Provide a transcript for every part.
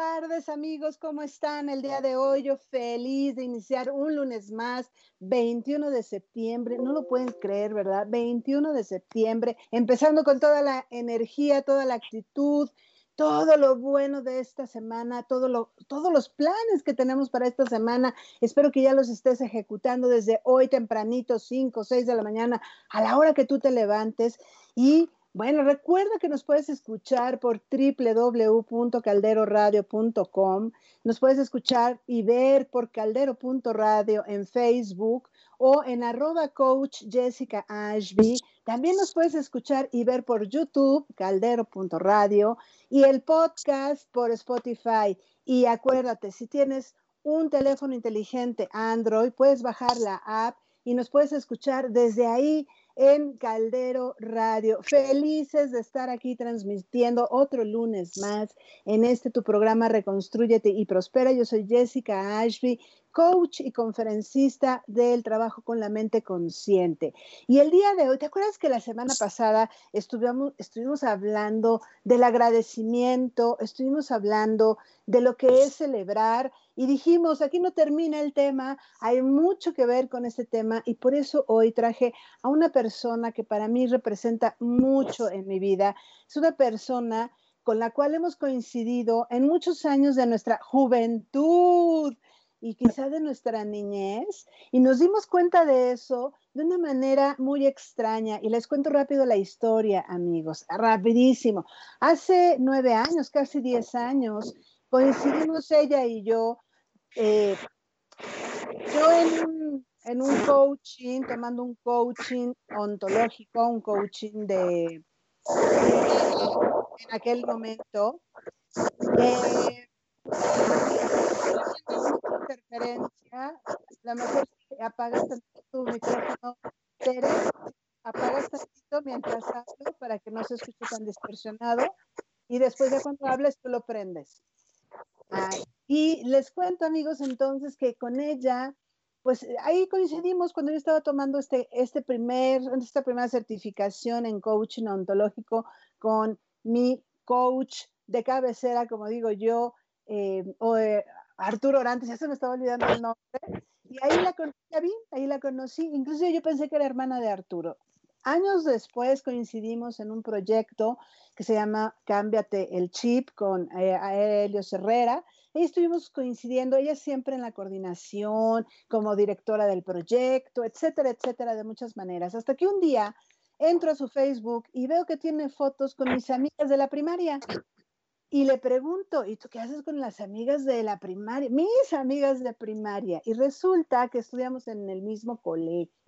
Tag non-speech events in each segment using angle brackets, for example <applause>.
tardes amigos, ¿cómo están el día de hoy? Yo feliz de iniciar un lunes más, 21 de septiembre, no lo pueden creer, ¿verdad? 21 de septiembre, empezando con toda la energía, toda la actitud, todo lo bueno de esta semana, todo lo, todos los planes que tenemos para esta semana. Espero que ya los estés ejecutando desde hoy tempranito, 5, 6 de la mañana, a la hora que tú te levantes y bueno, recuerda que nos puedes escuchar por www.calderoradio.com, nos puedes escuchar y ver por caldero.radio en Facebook o en arroba coach Jessica Ashby. También nos puedes escuchar y ver por YouTube, caldero.radio, y el podcast por Spotify. Y acuérdate, si tienes un teléfono inteligente Android, puedes bajar la app y nos puedes escuchar desde ahí en Caldero Radio. Felices de estar aquí transmitiendo otro lunes más en este tu programa Reconstrúyete y Prospera. Yo soy Jessica Ashby coach y conferencista del trabajo con la mente consciente. Y el día de hoy, ¿te acuerdas que la semana pasada estuvimos, estuvimos hablando del agradecimiento, estuvimos hablando de lo que es celebrar y dijimos, aquí no termina el tema, hay mucho que ver con este tema y por eso hoy traje a una persona que para mí representa mucho en mi vida. Es una persona con la cual hemos coincidido en muchos años de nuestra juventud y quizá de nuestra niñez y nos dimos cuenta de eso de una manera muy extraña y les cuento rápido la historia amigos, rapidísimo. Hace nueve años, casi diez años, coincidimos ella y yo, eh, yo en, en, un coaching, tomando un coaching ontológico, un coaching de, en aquel momento. Eh, interferencia, la mejor apagas tu micrófono, Tere, apagas tantito mientras hablo para que no se escuche tan distorsionado y después de cuando hables tú lo prendes. y les cuento amigos entonces que con ella, pues ahí coincidimos cuando yo estaba tomando este, este primer, esta primera certificación en coaching ontológico con mi coach de cabecera, como digo yo, eh, o, eh, Arturo Orantes, ya se me estaba olvidando el nombre, y ahí la conocí, ahí la conocí, incluso yo pensé que era hermana de Arturo. Años después coincidimos en un proyecto que se llama Cámbiate el Chip con eh, Helios Herrera. Ahí estuvimos coincidiendo, ella siempre en la coordinación, como directora del proyecto, etcétera, etcétera, de muchas maneras. Hasta que un día entro a su Facebook y veo que tiene fotos con mis amigas de la primaria. Y le pregunto, ¿y tú qué haces con las amigas de la primaria? Mis amigas de primaria. Y resulta que estudiamos en el mismo colegio.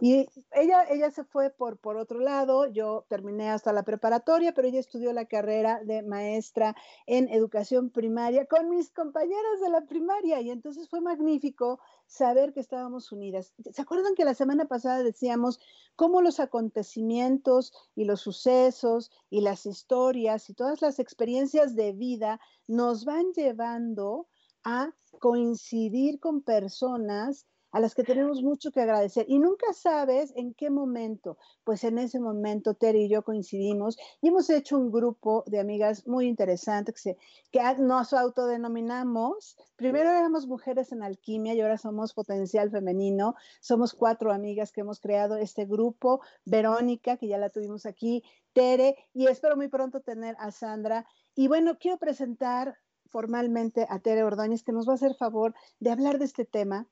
Y ella, ella se fue por, por otro lado, yo terminé hasta la preparatoria, pero ella estudió la carrera de maestra en educación primaria con mis compañeras de la primaria y entonces fue magnífico saber que estábamos unidas. ¿Se acuerdan que la semana pasada decíamos cómo los acontecimientos y los sucesos y las historias y todas las experiencias de vida nos van llevando a coincidir con personas a las que tenemos mucho que agradecer. Y nunca sabes en qué momento, pues en ese momento Terry y yo coincidimos y hemos hecho un grupo de amigas muy interesante que, que nos autodenominamos. Primero éramos mujeres en alquimia y ahora somos potencial femenino. Somos cuatro amigas que hemos creado este grupo. Verónica, que ya la tuvimos aquí, Tere, y espero muy pronto tener a Sandra. Y bueno, quiero presentar formalmente a Tere Ordóñez, que nos va a hacer favor de hablar de este tema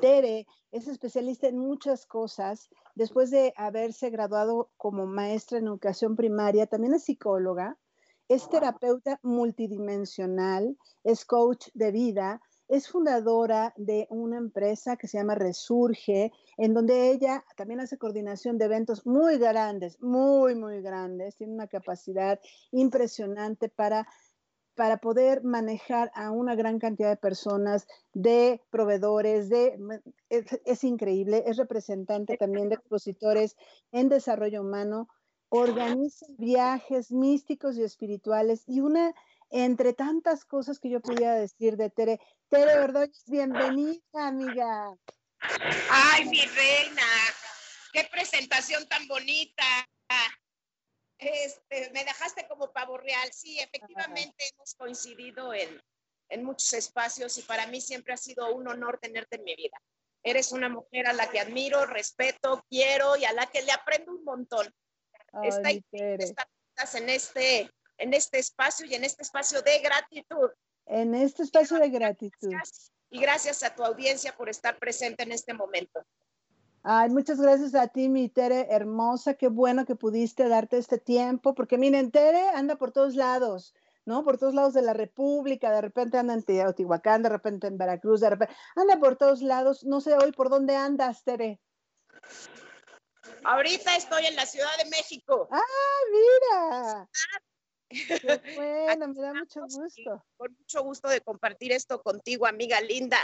Tere es especialista en muchas cosas. Después de haberse graduado como maestra en educación primaria, también es psicóloga, es terapeuta multidimensional, es coach de vida, es fundadora de una empresa que se llama Resurge, en donde ella también hace coordinación de eventos muy grandes, muy, muy grandes, tiene una capacidad impresionante para para poder manejar a una gran cantidad de personas, de proveedores, de, es, increíble, es representante también de expositores en desarrollo humano, organiza viajes místicos y espirituales y una, entre tantas cosas que yo pudiera decir de Tere, Tere Ordóñez, bienvenida amiga. Ay, mi reina, qué presentación tan bonita. Este, me dejaste como pavo real. Sí, efectivamente hemos coincidido en, en muchos espacios y para mí siempre ha sido un honor tenerte en mi vida. Eres una mujer a la que admiro, respeto, quiero y a la que le aprendo un montón. Ay, estás en este, en este espacio y en este espacio de gratitud. En este espacio de gratitud. Y gracias a tu audiencia por estar presente en este momento. Ay, muchas gracias a ti, mi Tere hermosa. Qué bueno que pudiste darte este tiempo, porque miren, Tere anda por todos lados. ¿no? Por todos lados de la República, de repente anda en Teotihuacán, de repente en Veracruz, de repente anda por todos lados. No sé hoy por dónde andas, Tere. Ahorita estoy en la Ciudad de México. Ah, mira. <laughs> Qué bueno, me da mucho gusto. Con mucho gusto de compartir esto contigo, amiga linda.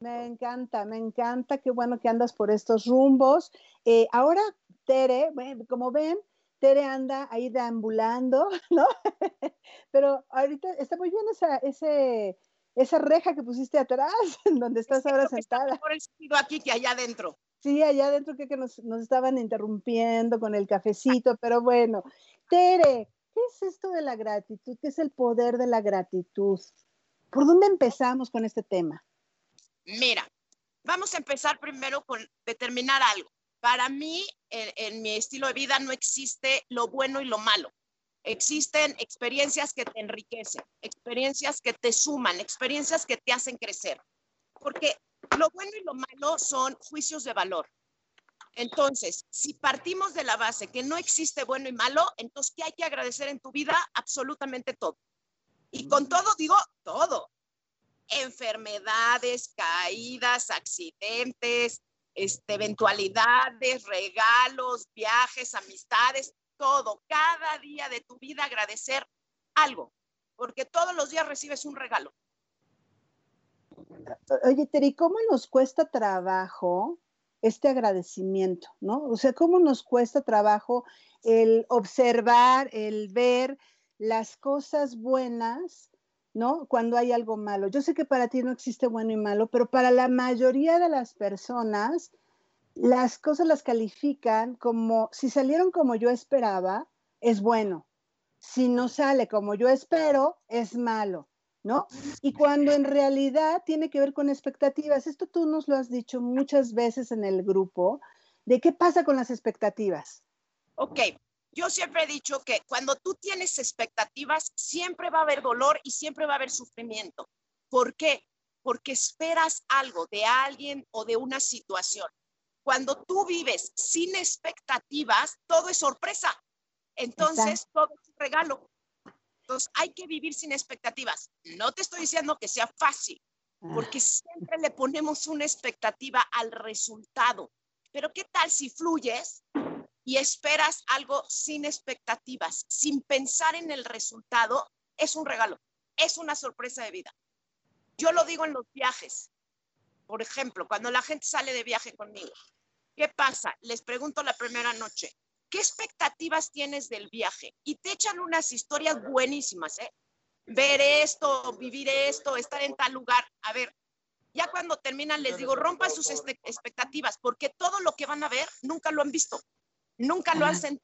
Me encanta, me encanta, qué bueno que andas por estos rumbos. Eh, ahora, Tere, como ven, Tere anda ahí deambulando, <laughs> ¿no? Pero ahorita está muy bien esa, ese, esa reja que pusiste atrás, <laughs> en donde estás ahora sentada. Por el sentido aquí que allá adentro. Sí, allá adentro que, que nos, nos estaban interrumpiendo con el cafecito, pero bueno. Tere, ¿qué es esto de la gratitud? ¿Qué es el poder de la gratitud? ¿Por dónde empezamos con este tema? Mira, vamos a empezar primero con determinar algo. Para mí, en, mi estilo de vida no existe lo bueno y lo malo. Existen experiencias que te enriquecen, experiencias que te suman, experiencias que te hacen crecer. Porque lo bueno y lo malo son juicios de valor. Entonces, si partimos de la base que no existe bueno y malo, entonces, ¿qué hay que agradecer en tu vida? Absolutamente todo. Y con todo digo todo. Enfermedades, caídas, accidentes, este, eventualidades, regalos, viajes, amistades, todo, cada día de tu vida agradecer algo, porque todos los días recibes un regalo. Oye, Teri, ¿cómo nos cuesta trabajo este agradecimiento, no? O sea, ¿cómo nos cuesta trabajo el observar, el ver las cosas buenas, ¿no? Cuando hay algo malo. Yo sé que para ti no existe bueno y malo, pero para la mayoría de las personas, las cosas las califican como, si salieron como yo esperaba, es bueno. Si no sale como yo espero, es malo, ¿no? Y cuando en realidad tiene que ver con expectativas, esto tú nos lo has dicho muchas veces en el grupo, de qué pasa con las expectativas. Ok, yo siempre he dicho que cuando tú tienes expectativas, siempre va a haber dolor y siempre va a haber sufrimiento. ¿Por qué? Porque esperas algo de alguien o de una situación. Cuando tú vives sin expectativas, todo es sorpresa. Entonces, todo es un regalo. Entonces, hay que vivir sin expectativas. No te estoy diciendo que sea fácil, porque ah. siempre le ponemos una expectativa al resultado. Pero ¿qué tal si fluyes y esperas algo sin expectativas, sin pensar en el resultado, es un regalo, es una sorpresa de vida. Yo lo digo en los viajes. Por ejemplo, cuando la gente sale de viaje conmigo, ¿qué pasa? Les pregunto la primera noche, ¿qué expectativas tienes del viaje? Y te echan unas historias buenísimas, ¿eh? Ver esto, vivir esto, estar en tal lugar. A ver, ya cuando terminan les digo, rompan sus expectativas, porque todo lo que van a ver nunca lo han visto. Nunca lo hacen.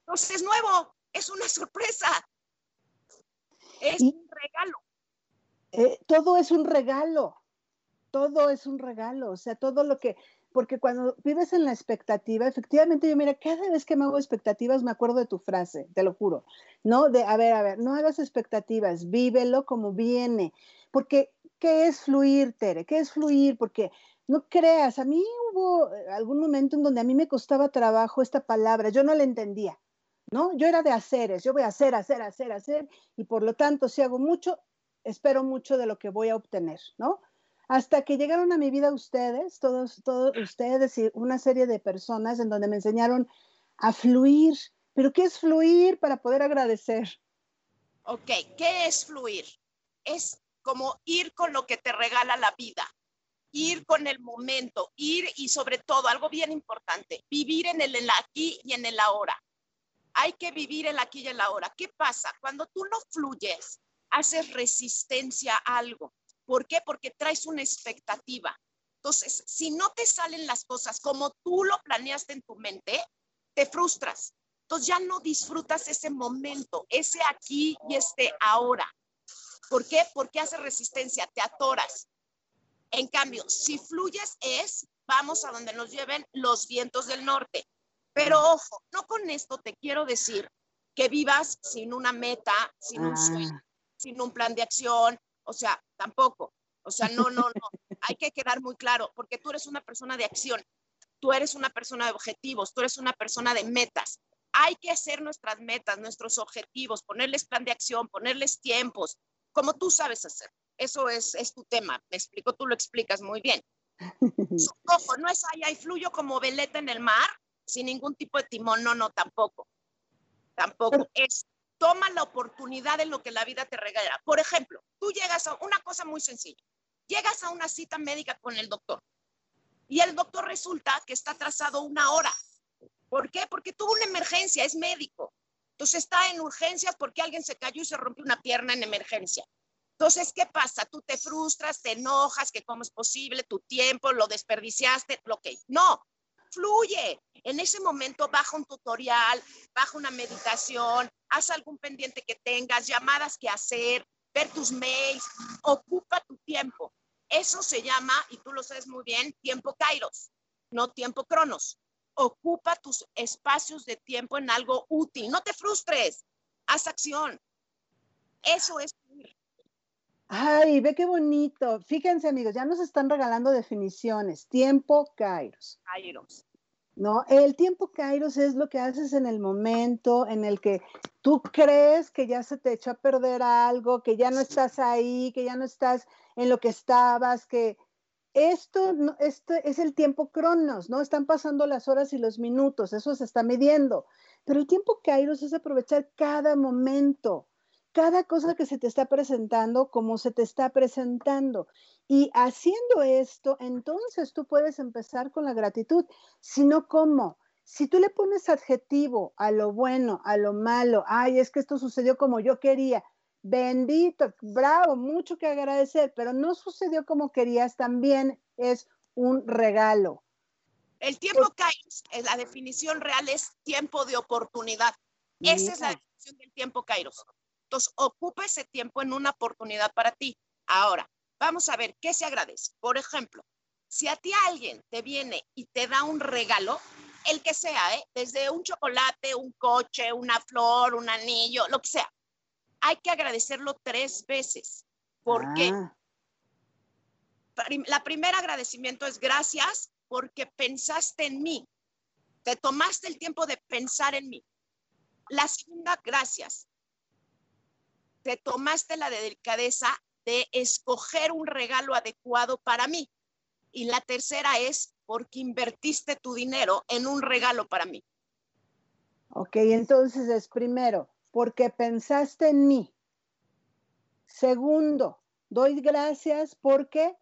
Entonces es nuevo, es una sorpresa. Es un regalo. Eh, todo es un regalo. Todo es un regalo. O sea, todo lo que, porque cuando vives en la expectativa, efectivamente yo, mira, cada vez que me hago expectativas me acuerdo de tu frase, te lo juro, ¿no? De, a ver, a ver, no hagas expectativas, vívelo como viene, porque, ¿qué es fluir, Tere? ¿Qué es fluir? Porque no creas, a mí hubo eh, algún momento en donde a mí me costaba trabajo esta palabra, yo no la entendía, ¿no? Yo era de haceres, yo voy a hacer, hacer, hacer, hacer, y por lo tanto, si hago mucho, espero mucho de lo que voy a obtener, ¿no? Hasta que llegaron a mi vida ustedes, todos, todos ustedes y una serie de personas en donde me enseñaron a fluir. ¿Pero qué es fluir para poder agradecer? Ok, ¿qué es fluir? Es como ir con lo que te regala la vida ir con el momento, ir y sobre todo, algo bien importante, vivir en el, aquí y en el ahora. Hay que vivir el aquí y el ahora. ¿Qué pasa? Cuando tú no fluyes, haces resistencia a algo. ¿Por qué? Porque traes una expectativa. Entonces, si no te salen las cosas como tú lo planeaste en tu mente, te frustras. Entonces ya no disfrutas ese momento, ese aquí y este ahora. ¿Por qué? Porque hace resistencia, te atoras. En cambio, si fluyes es, vamos a donde nos lleven los vientos del norte. Pero ojo, no con esto te quiero decir que vivas sin una meta, sin un sueño, ah. sin un plan de acción, o sea, tampoco. O sea, no, no, no. <laughs> Hay que quedar muy claro, porque tú eres una persona de acción, tú eres una persona de objetivos, tú eres una persona de metas. Hay que hacer nuestras metas, nuestros objetivos, ponerles plan de acción, ponerles tiempos, como tú sabes hacer. Eso es, es tu tema. Me explico, tú lo explicas muy bien. <laughs> Ojo, no es ahí, ahí fluyo como veleta en el mar, sin ningún tipo de timón. No, no, tampoco. Tampoco. <laughs> Es toma la oportunidad de lo que la vida te regala. Por ejemplo, tú llegas a una cosa muy sencilla. Llegas a una cita médica con el doctor y el doctor resulta que está atrasado una hora. ¿Por qué? Porque tuvo una emergencia, es médico. Entonces está en urgencias porque alguien se cayó y se rompió una pierna en emergencia. Entonces, ¿qué pasa? Tú te frustras, te enojas, que cómo es posible, tu tiempo lo desperdiciaste, que no, fluye. En ese momento baja un tutorial, baja una meditación, haz algún pendiente que tengas, llamadas que hacer, ver tus mails, ocupa tu tiempo. Eso se llama, y tú lo sabes muy bien, tiempo kairos, no tiempo cronos ocupa tus espacios de tiempo en algo útil. No te frustres, haz acción. Eso es. Ay, ve qué bonito. Fíjense, amigos, ya nos están regalando definiciones. Tiempo, Kairos. Kairos. ¿no? El tiempo Kairos es lo que haces en el momento en el que tú crees que ya se te echó a perder algo, que ya no estás ahí, que ya no estás en lo que estabas, que esto, esto es el tiempo cronos, ¿no? Están pasando las horas y los minutos, eso se está midiendo. Pero el tiempo kairos es aprovechar cada momento, cada cosa que se te está presentando como se te está presentando. Y haciendo esto, entonces tú puedes empezar con la gratitud, sino cómo. Si tú le pones adjetivo a lo bueno, a lo malo, ay, es que esto sucedió como yo quería, Bendito, bravo, mucho que agradecer, pero no sucedió como querías, también es un regalo. El tiempo Kairos, la definición real es tiempo de oportunidad. Esa es la definición del tiempo Kairos. Entonces, ocupa ese tiempo en una oportunidad para ti. Ahora, vamos a ver qué se agradece. Por ejemplo, si a ti alguien te viene y te da un regalo, el que sea, ¿eh? desde un chocolate, un coche, una flor, un anillo, lo que sea, hay que agradecerlo tres veces. ¿Por qué? Ah. La primera agradecimiento es gracias porque pensaste en mí. Te tomaste el tiempo de pensar en mí. La segunda, gracias. Te tomaste la delicadeza de escoger un regalo adecuado para mí. Y la tercera es porque invertiste tu dinero en un regalo para mí. Ok, entonces es primero, porque pensaste en mí. Segundo, doy gracias porque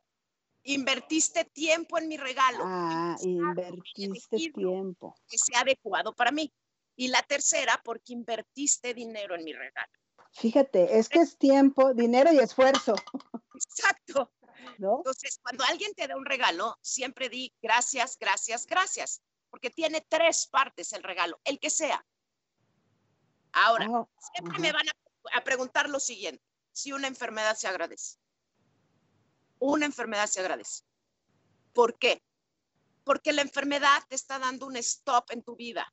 invertiste tiempo en mi regalo. Ah, invertiste tiempo. Que sea adecuado para mí. Y la tercera, porque invertiste dinero en mi regalo. Fíjate, es que es tiempo, dinero y esfuerzo. <laughs> Exacto. Entonces, cuando alguien te da un regalo, siempre di gracias, gracias, gracias, porque tiene tres partes el regalo, el que sea. Ahora, oh, siempre me van a, preguntar lo siguiente, si una enfermedad se agradece. Una enfermedad se agradece. ¿Por qué? Porque la enfermedad te está dando un stop en tu vida,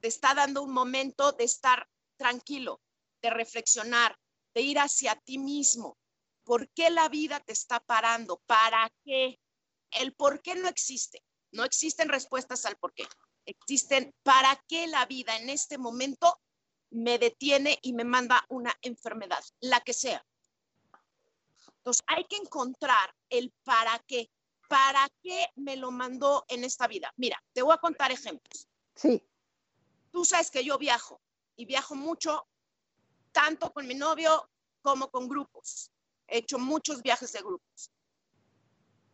te está dando un momento de estar tranquilo, de reflexionar, de ir hacia ti mismo. ¿Por qué la vida te está parando? ¿Para qué? El por qué no existe. No existen respuestas al por qué. Existen para qué la vida en este momento me detiene y me manda una enfermedad, la que sea. Entonces, hay que encontrar el para qué. ¿Para qué me lo mandó en esta vida? Mira, te voy a contar ejemplos. Sí. Tú sabes que yo viajo y viajo mucho, tanto con mi novio como con grupos. He hecho muchos viajes de grupos.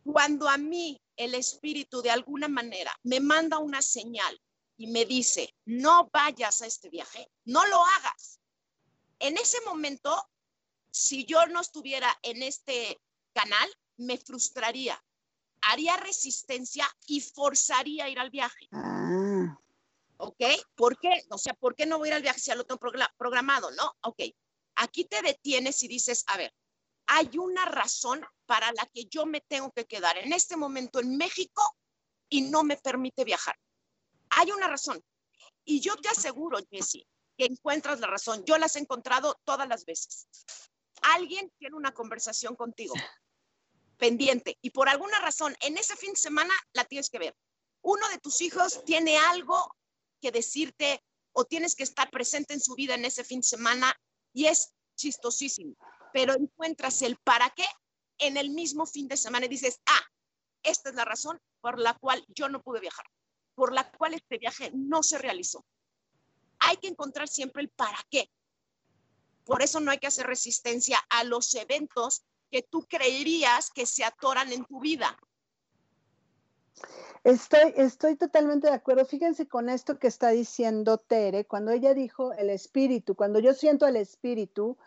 Cuando a mí el espíritu de alguna manera me manda una señal y me dice, no vayas a este viaje, no lo hagas. En ese momento, si yo no estuviera en este canal, me frustraría, haría resistencia y forzaría ir al viaje. Ah. ¿Ok? ¿Por qué? O sea, ¿por qué no voy a ir al viaje si ya lo tengo programado? No, ok. Aquí te detienes y dices, a ver, hay una razón para la que yo me tengo que quedar en este momento en México y no me permite viajar. Hay una razón. Y yo te aseguro, Jessie, que encuentras la razón. Yo las he encontrado todas las veces. Alguien tiene una conversación contigo pendiente y por alguna razón en ese fin de semana la tienes que ver. Uno de tus hijos tiene algo que decirte o tienes que estar presente en su vida en ese fin de semana y es chistosísimo, pero encuentras el para qué en el mismo fin de semana y dices, ah, esta es la razón por la cual yo no pude viajar, por la cual este viaje no se realizó. Hay que encontrar siempre el para qué. Por eso no hay que hacer resistencia a los eventos que tú creerías que se atoran en tu vida. Estoy, estoy totalmente de acuerdo. Fíjense con esto que está diciendo Tere, cuando ella dijo el espíritu, cuando yo siento el espíritu,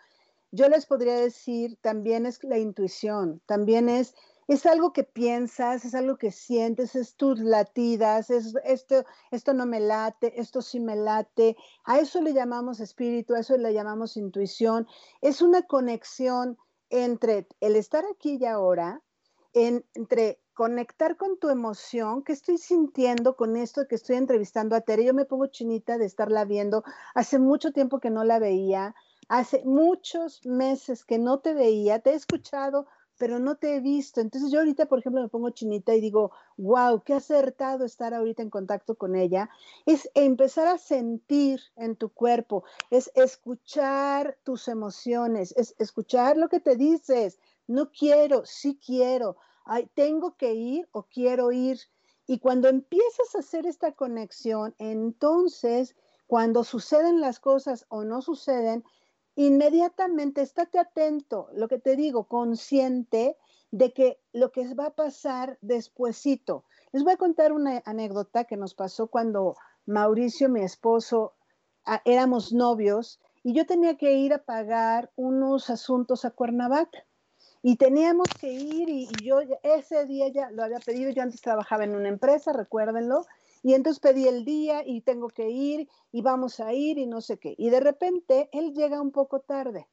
yo les podría decir también es la intuición, también es es algo que piensas, es algo que sientes, es tus latidas, es esto, esto no me late, esto sí me late. A eso le llamamos espíritu, a eso le llamamos intuición. Es una conexión entre el estar aquí y ahora, entre conectar con tu emoción, que estoy sintiendo con esto que estoy entrevistando a Tere. Yo me pongo chinita de estarla viendo. Hace mucho tiempo que no la veía. Hace muchos meses que no te veía. Te he escuchado pero no te he visto. Entonces yo ahorita, por ejemplo, me pongo chinita y digo, wow, qué acertado estar ahorita en contacto con ella. Es empezar a sentir en tu cuerpo, es escuchar tus emociones, es escuchar lo que te dices. No quiero, sí quiero. Tengo que ir o quiero ir. Y cuando empiezas a hacer esta conexión, entonces, cuando suceden las cosas o no suceden, inmediatamente estate atento, lo que te digo, consciente de que lo que va a pasar despuesito. Les voy a contar una anécdota que nos pasó cuando Mauricio, mi esposo, éramos novios y yo tenía que ir a pagar unos asuntos a Cuernavaca. Y teníamos que ir y, y yo ese día ya lo había pedido, yo antes trabajaba en una empresa, recuérdenlo, y entonces pedí el día y tengo que ir y vamos a ir y no sé qué. Y de repente él llega un poco tarde.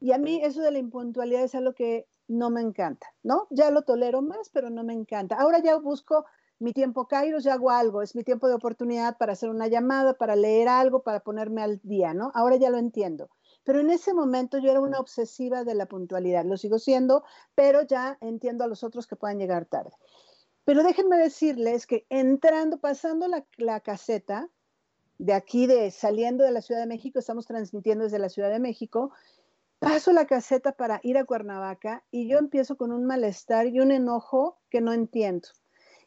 Y a mí eso de la impuntualidad es algo que no me encanta, ¿no? Ya lo tolero más, pero no me encanta. Ahora ya busco mi tiempo Kairos, ya hago algo, es mi tiempo de oportunidad para hacer una llamada, para leer algo, para ponerme al día, ¿no? Ahora ya lo entiendo. Pero en ese momento yo era una obsesiva de la puntualidad, lo sigo siendo, pero ya entiendo a los otros que puedan llegar tarde. Pero déjenme decirles que entrando, pasando la, caseta, de aquí, de saliendo de la Ciudad de México, estamos transmitiendo desde la Ciudad de México, paso la caseta para ir a Cuernavaca y yo empiezo con un malestar y un enojo que no entiendo.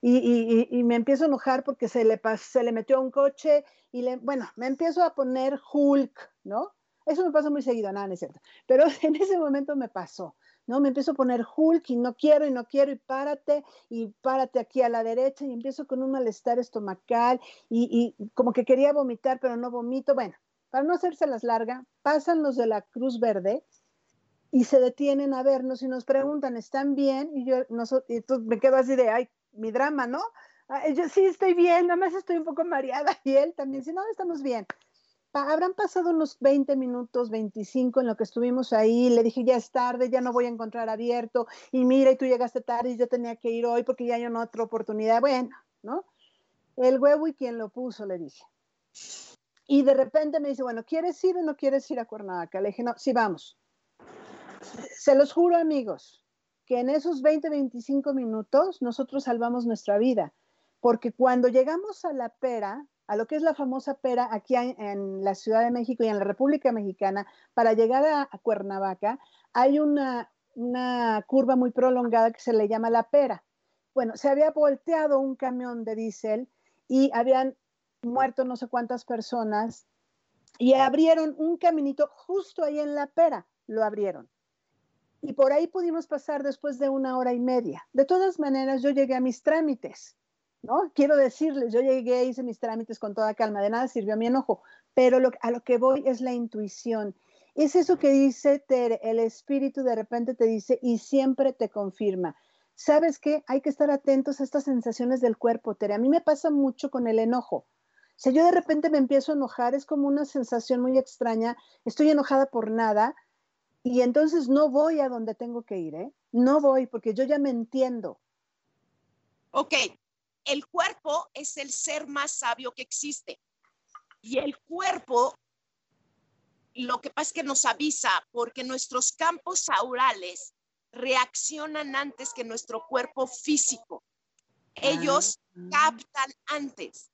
Y, me empiezo a enojar porque se le, se le metió un coche y le, bueno, me empiezo a poner Hulk, ¿no? Eso me pasa muy seguido, nada, no es cierto. Pero <laughs> en ese momento me pasó. ¿no? Me empiezo a poner Hulk y no quiero y no quiero y párate y párate aquí a la derecha y empiezo con un malestar estomacal y, como que quería vomitar pero no vomito. Bueno, para no hacerse las largas, pasan los de la Cruz Verde y se detienen a vernos y nos preguntan, ¿están bien? Y yo y me quedo así de, ay, mi drama, ¿no? yo sí estoy bien, nada más estoy un poco mareada <laughs> y él también, si no, estamos bien habrán pasado unos 20 minutos, 25 en lo que estuvimos ahí. Le dije, ya es tarde, ya no voy a encontrar abierto. Y mira, y tú llegaste tarde y yo tenía que ir hoy porque ya hay una otra oportunidad. Bueno, ¿no? El huevo y quien lo puso, le dije. Y de repente me dice, bueno, ¿quieres ir o no quieres ir a Cuernavaca? Le dije, no, sí, vamos. Se los juro, amigos, que en esos 20, 25 minutos nosotros salvamos nuestra vida. Porque cuando llegamos a la pera, a lo que es la famosa pera aquí en, la Ciudad de México y en la República Mexicana, para llegar a, Cuernavaca, hay una, una curva muy prolongada que se le llama la pera. Bueno, se había volteado un camión de diésel y habían muerto no sé cuántas personas y abrieron un caminito justo ahí en la pera, lo abrieron. Y por ahí pudimos pasar después de una hora y media. De todas maneras, yo llegué a mis trámites. ¿No? Quiero decirles, yo llegué, hice mis trámites con toda calma, de nada sirvió mi enojo, pero a lo que voy es la intuición. Es eso que dice Tere, el espíritu de repente te dice y siempre te confirma. ¿Sabes qué? Hay que estar atentos a estas sensaciones del cuerpo, Tere. A mí me pasa mucho con el enojo. sea, yo de repente me empiezo a enojar, es como una sensación muy extraña, estoy enojada por nada y entonces no voy a donde tengo que ir, ¿eh? No voy porque yo ya me entiendo. Ok, el cuerpo es el ser más sabio que existe y el cuerpo lo que pasa es que nos avisa porque nuestros campos aurales reaccionan antes que nuestro cuerpo físico. Ellos ah. captan antes,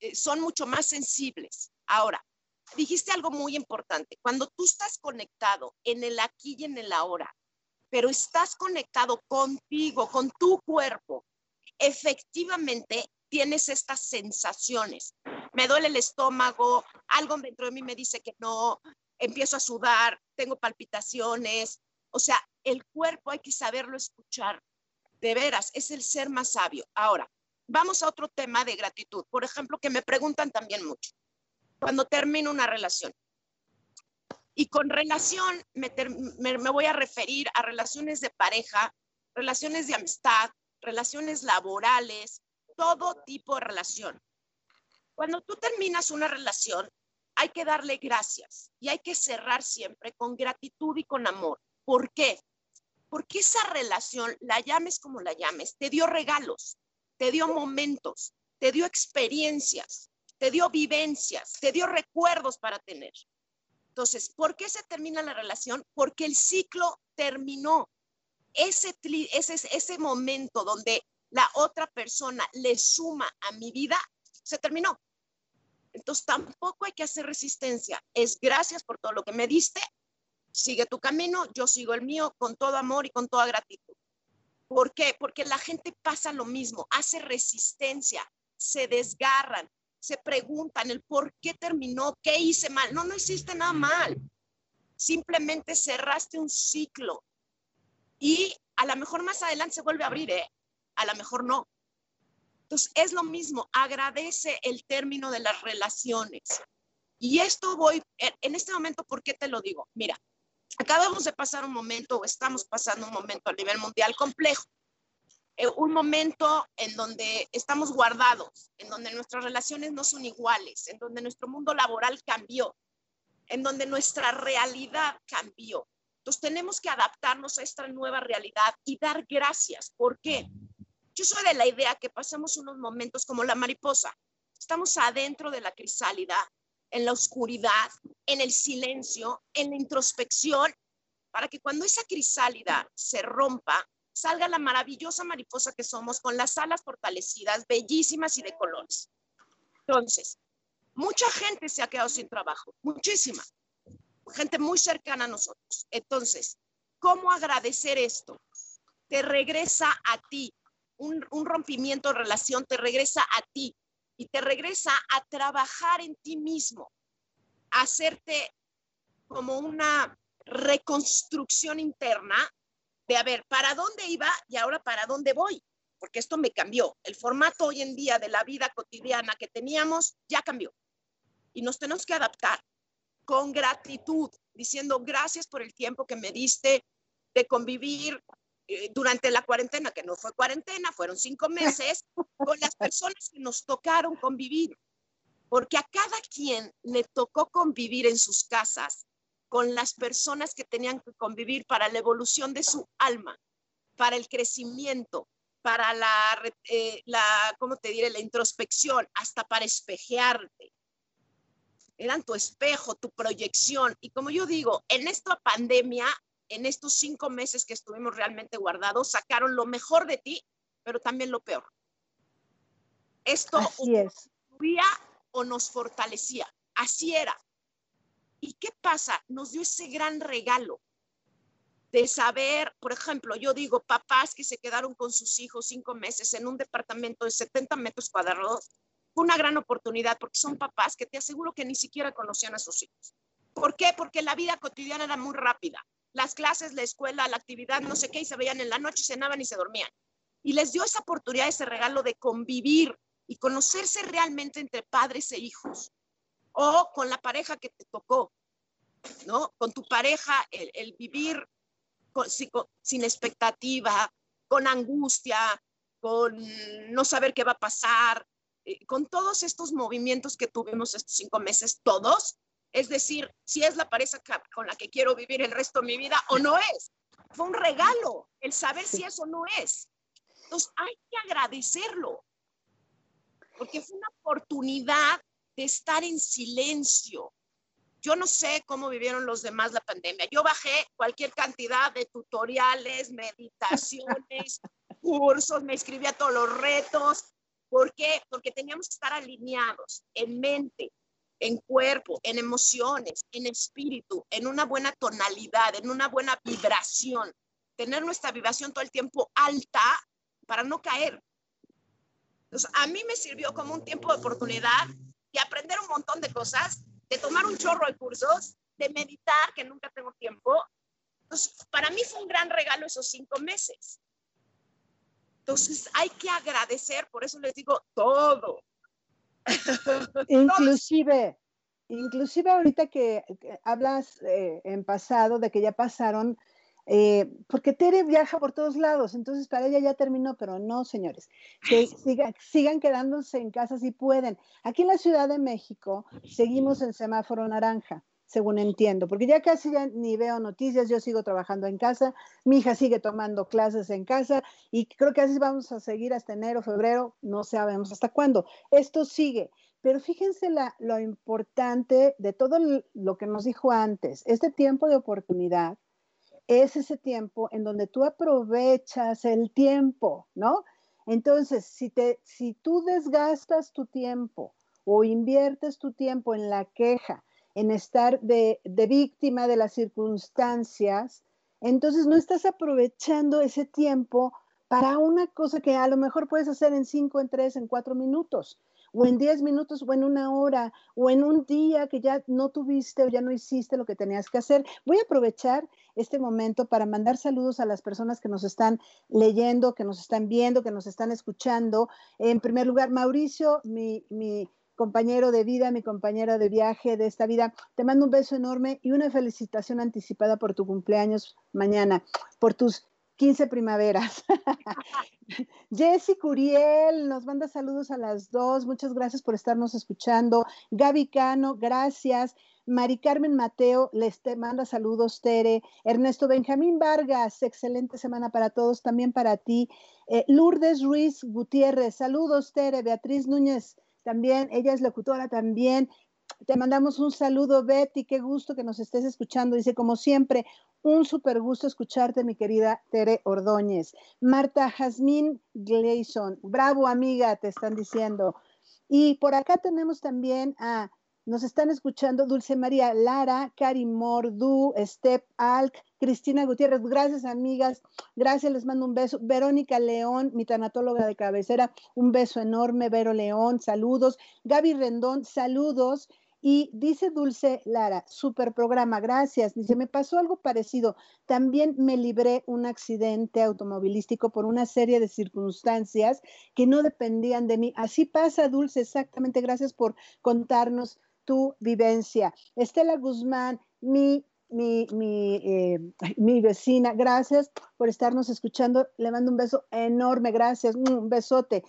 eh, son mucho más sensibles. Ahora, dijiste algo muy importante. Cuando tú estás conectado en el aquí y en el ahora, pero estás conectado contigo, con tu cuerpo, efectivamente tienes estas sensaciones. Me duele el estómago, algo dentro de mí me dice que no, empiezo a sudar, tengo palpitaciones. O sea, el cuerpo hay que saberlo escuchar. De veras, es el ser más sabio. Ahora, vamos a otro tema de gratitud. Por ejemplo, que me preguntan también mucho. Cuando termino una relación. Y con relación me, me voy a referir a relaciones de pareja, relaciones de amistad, relaciones laborales, todo tipo de relación. Cuando tú terminas una relación, hay que darle gracias y hay que cerrar siempre con gratitud y con amor. ¿Por qué? Porque esa relación, la llames como la llames, te dio regalos, te dio momentos, te dio experiencias, te dio vivencias, te dio recuerdos para tener. Entonces, ¿por qué se termina la relación? Porque el ciclo terminó. Ese, ese, ese momento donde la otra persona le suma a mi vida, se terminó. Entonces tampoco hay que hacer resistencia. Es gracias por todo lo que me diste. Sigue tu camino, yo sigo el mío con todo amor y con toda gratitud. ¿Por qué? Porque la gente pasa lo mismo, hace resistencia, se desgarran, se preguntan el por qué terminó, qué hice mal. No, no hiciste nada mal. Simplemente cerraste un ciclo y a lo mejor más adelante se vuelve a abrir, ¿eh? A lo mejor no. Entonces, es lo mismo, agradece el término de las relaciones. Y esto voy, en este momento, ¿por qué te lo digo? Mira, acabamos de pasar un momento, o estamos pasando un momento a nivel mundial complejo. Eh, un momento en donde estamos guardados, en donde nuestras relaciones no son iguales, en donde nuestro mundo laboral cambió, en donde nuestra realidad cambió. Entonces tenemos que adaptarnos a esta nueva realidad y dar gracias. ¿Por qué? Yo soy de la idea que pasamos unos momentos como la mariposa. Estamos adentro de la crisálida, en la oscuridad, en el silencio, en la introspección, para que cuando esa crisálida se rompa, salga la maravillosa mariposa que somos con las alas fortalecidas, bellísimas y de colores. Entonces, mucha gente se ha quedado sin trabajo, muchísima, gente muy cercana a nosotros. Entonces, ¿cómo agradecer esto? Te regresa a ti un, rompimiento de relación te regresa a ti y te regresa a trabajar en ti mismo, hacerte como una reconstrucción interna de, a ver, ¿para dónde iba y ahora para dónde voy? Porque esto me cambió. El formato hoy en día de la vida cotidiana que teníamos ya cambió. Y nos tenemos que adaptar con gratitud, diciendo gracias por el tiempo que me diste de convivir eh, durante la cuarentena, que no fue cuarentena, fueron cinco <laughs> meses, con las personas que nos tocaron convivir. Porque a cada quien le tocó convivir en sus casas con las personas que tenían que convivir para la evolución de su alma, para el crecimiento, para la, eh, la ¿cómo te diré?, la introspección, hasta para espejearte. Eran tu espejo, tu proyección. Y como yo digo, en esta pandemia en estos cinco meses que estuvimos realmente guardados, sacaron lo mejor de ti, pero también lo peor. Esto Así es. o nos fortalecía. Así era. ¿Y qué pasa? Nos dio ese gran regalo de saber, por ejemplo, yo digo, papás que se quedaron con sus hijos cinco meses en un departamento de 70 metros cuadrados, una gran oportunidad porque son papás que te aseguro que ni siquiera conocían a sus hijos. ¿Por qué? Porque la vida cotidiana era muy rápida las clases, la escuela, la actividad, no sé qué, y se veían en la noche, cenaban y se dormían. Y les dio esa oportunidad, ese regalo de convivir y conocerse realmente entre padres e hijos, o con la pareja que te tocó, ¿no? Con tu pareja, el, vivir sin expectativa, con angustia, con no saber qué va a pasar, eh, con todos estos movimientos que tuvimos estos cinco meses, todos, es decir, si es la pareja con la que quiero vivir el resto de mi vida o no es. Fue un regalo el saber si eso no es. Entonces hay que agradecerlo, porque fue una oportunidad de estar en silencio. Yo no sé cómo vivieron los demás la pandemia. Yo bajé cualquier cantidad de tutoriales, <laughs> meditaciones, cursos, me inscribí a todos los retos. ¿Por qué? Porque teníamos que estar alineados en mente, en cuerpo, en emociones, en espíritu, en una buena tonalidad, en una buena vibración. Tener nuestra vibración todo el tiempo alta para no caer. Entonces, a mí me sirvió como un tiempo de oportunidad y aprender un montón de cosas, de tomar un chorro de cursos, de meditar, que nunca tengo tiempo. Entonces, para mí fue un gran regalo esos cinco meses. Entonces, hay que agradecer, por eso les digo todo, <laughs> inclusive, inclusive ahorita que, hablas eh, en pasado de que ya pasaron, eh, porque Tere viaja por todos lados, entonces para ella ya terminó, pero no, señores, que sigan, sigan quedándose en casa si pueden. Aquí en la Ciudad de México seguimos en semáforo naranja según entiendo, porque ya casi ni veo noticias, yo sigo trabajando en casa, mi hija sigue tomando clases en casa y creo que así vamos a seguir hasta enero, febrero, no sabemos hasta cuándo. Esto sigue, pero fíjense la, lo importante de todo lo que nos dijo antes, este tiempo de oportunidad es ese tiempo en donde tú aprovechas el tiempo, ¿no? Entonces, si, te, si tú desgastas tu tiempo o inviertes tu tiempo en la queja, en estar de, víctima de las circunstancias, entonces no estás aprovechando ese tiempo para una cosa que a lo mejor puedes hacer en cinco, en tres, en cuatro minutos, o en diez minutos, o en una hora, o en un día que ya no tuviste o ya no hiciste lo que tenías que hacer. Voy a aprovechar este momento para mandar saludos a las personas que nos están leyendo, que nos están viendo, que nos están escuchando. En primer lugar, Mauricio, mi, compañero de vida, mi compañera de viaje de esta vida. Te mando un beso enorme y una felicitación anticipada por tu cumpleaños mañana, por tus 15 primaveras. <laughs> Jessy Curiel nos manda saludos a las dos. Muchas gracias por estarnos escuchando. Gaby Cano, gracias. Mari Carmen Mateo les manda saludos, Tere. Ernesto Benjamín Vargas, excelente semana para todos, también para ti. Eh, Lourdes Ruiz Gutiérrez, saludos, Tere. Beatriz Núñez también, ella es locutora también. Te mandamos un saludo, Betty, qué gusto que nos estés escuchando. Dice, como siempre, un súper gusto escucharte, mi querida Tere Ordóñez. Marta Jazmín Gleison, bravo amiga, te están diciendo. Y por acá tenemos también a nos están escuchando Dulce María Lara, Cari Mordu, Step Alc, Cristina Gutiérrez. Gracias, amigas. Gracias, les mando un beso. Verónica León, mi tanatóloga de cabecera, un beso enorme. Vero León, saludos. Gaby Rendón, saludos. Y dice Dulce Lara, super programa, gracias. Dice, me pasó algo parecido. También me libré un accidente automovilístico por una serie de circunstancias que no dependían de mí. Así pasa, Dulce, exactamente. Gracias por contarnos tu vivencia. Estela Guzmán, mi, mi, mi, eh, mi, vecina, gracias por estarnos escuchando. Le mando un beso enorme, gracias, un besote.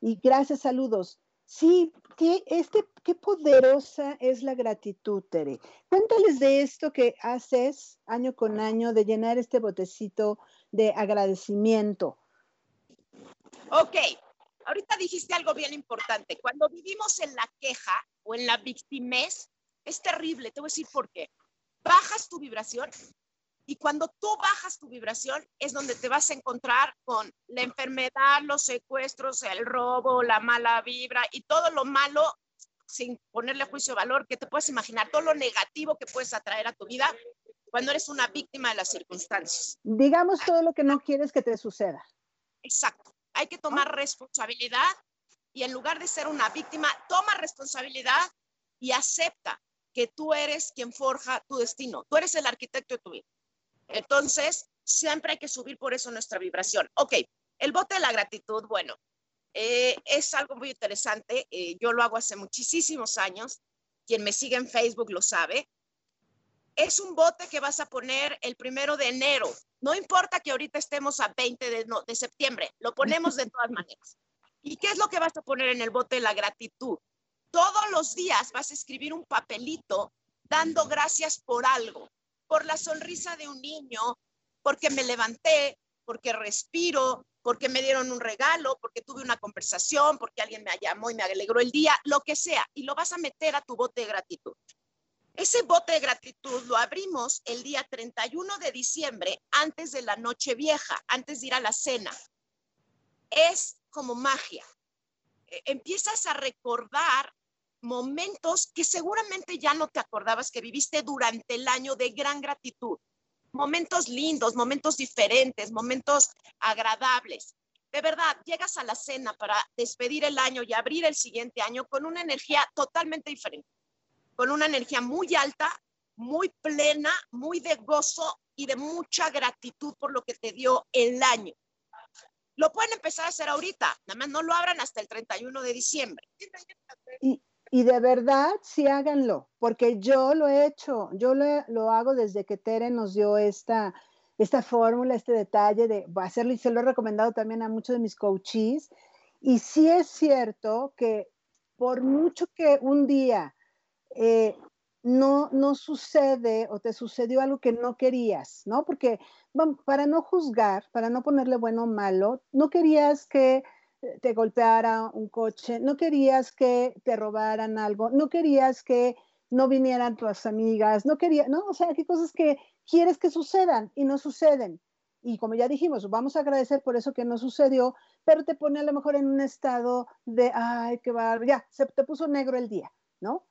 Y gracias, saludos. Sí, qué, este, qué poderosa es la gratitud, Tere. Cuéntales de esto que haces año con año, de llenar este botecito de agradecimiento. Ok, ahorita dijiste algo bien importante. Cuando vivimos en la queja, o en la victimez, es terrible. Te voy a decir por qué. Bajas tu vibración y cuando tú bajas tu vibración es donde te vas a encontrar con la enfermedad, los secuestros, el robo, la mala vibra y todo lo malo sin ponerle juicio de valor que te puedes imaginar, todo lo negativo que puedes atraer a tu vida cuando eres una víctima de las circunstancias. Digamos todo lo que no quieres que te suceda. Exacto. Hay que tomar responsabilidad y en lugar de ser una víctima, toma responsabilidad y acepta que tú eres quien forja tu destino. Tú eres el arquitecto de tu vida. Entonces, siempre hay que subir por eso nuestra vibración. Ok, el bote de la gratitud, bueno, eh, es algo muy interesante. Eh, yo lo hago hace muchísimos años. Quien me sigue en Facebook lo sabe. Es un bote que vas a poner el primero de enero. No importa que ahorita estemos a 20 de, de septiembre, lo ponemos de <laughs> todas maneras ¿Y qué es lo que vas a poner en el bote de la gratitud? Todos los días vas a escribir un papelito dando gracias por algo, por la sonrisa de un niño, porque me levanté, porque respiro, porque me dieron un regalo, porque tuve una conversación, porque alguien me llamó y me alegró el día, lo que sea, y lo vas a meter a tu bote de gratitud. Ese bote de gratitud lo abrimos el día 31 de diciembre, antes de la noche vieja, antes de ir a la cena. Es como magia. E, empiezas a recordar momentos que seguramente ya no te acordabas que viviste durante el año de gran gratitud. Momentos lindos, momentos diferentes, momentos agradables. De verdad, llegas a la cena para despedir el año y abrir el siguiente año con una energía totalmente diferente, con una energía muy alta, muy plena, muy de gozo y de mucha gratitud por lo que te dio el año. Lo pueden empezar a hacer ahorita, nada más no lo abran hasta el 31 de diciembre. Y, de verdad, sí háganlo, porque yo lo he hecho, yo lo, lo hago desde que Tere nos dio esta, esta fórmula, este detalle de hacerlo y se lo he recomendado también a muchos de mis coaches. Y sí es cierto que por mucho que un día eh, no, no sucede o te sucedió algo que no querías, ¿no? Porque para no juzgar, para no ponerle bueno o malo, no querías que te golpeara un coche, no querías que te robaran algo, no querías que no vinieran tus amigas, no querías, ¿no? O sea, hay cosas que quieres que sucedan y no suceden. Y como ya dijimos, vamos a agradecer por eso que no sucedió, pero te pone a lo mejor en un estado de, ay, qué barbaridad, ya, se te puso negro el día, ¿no?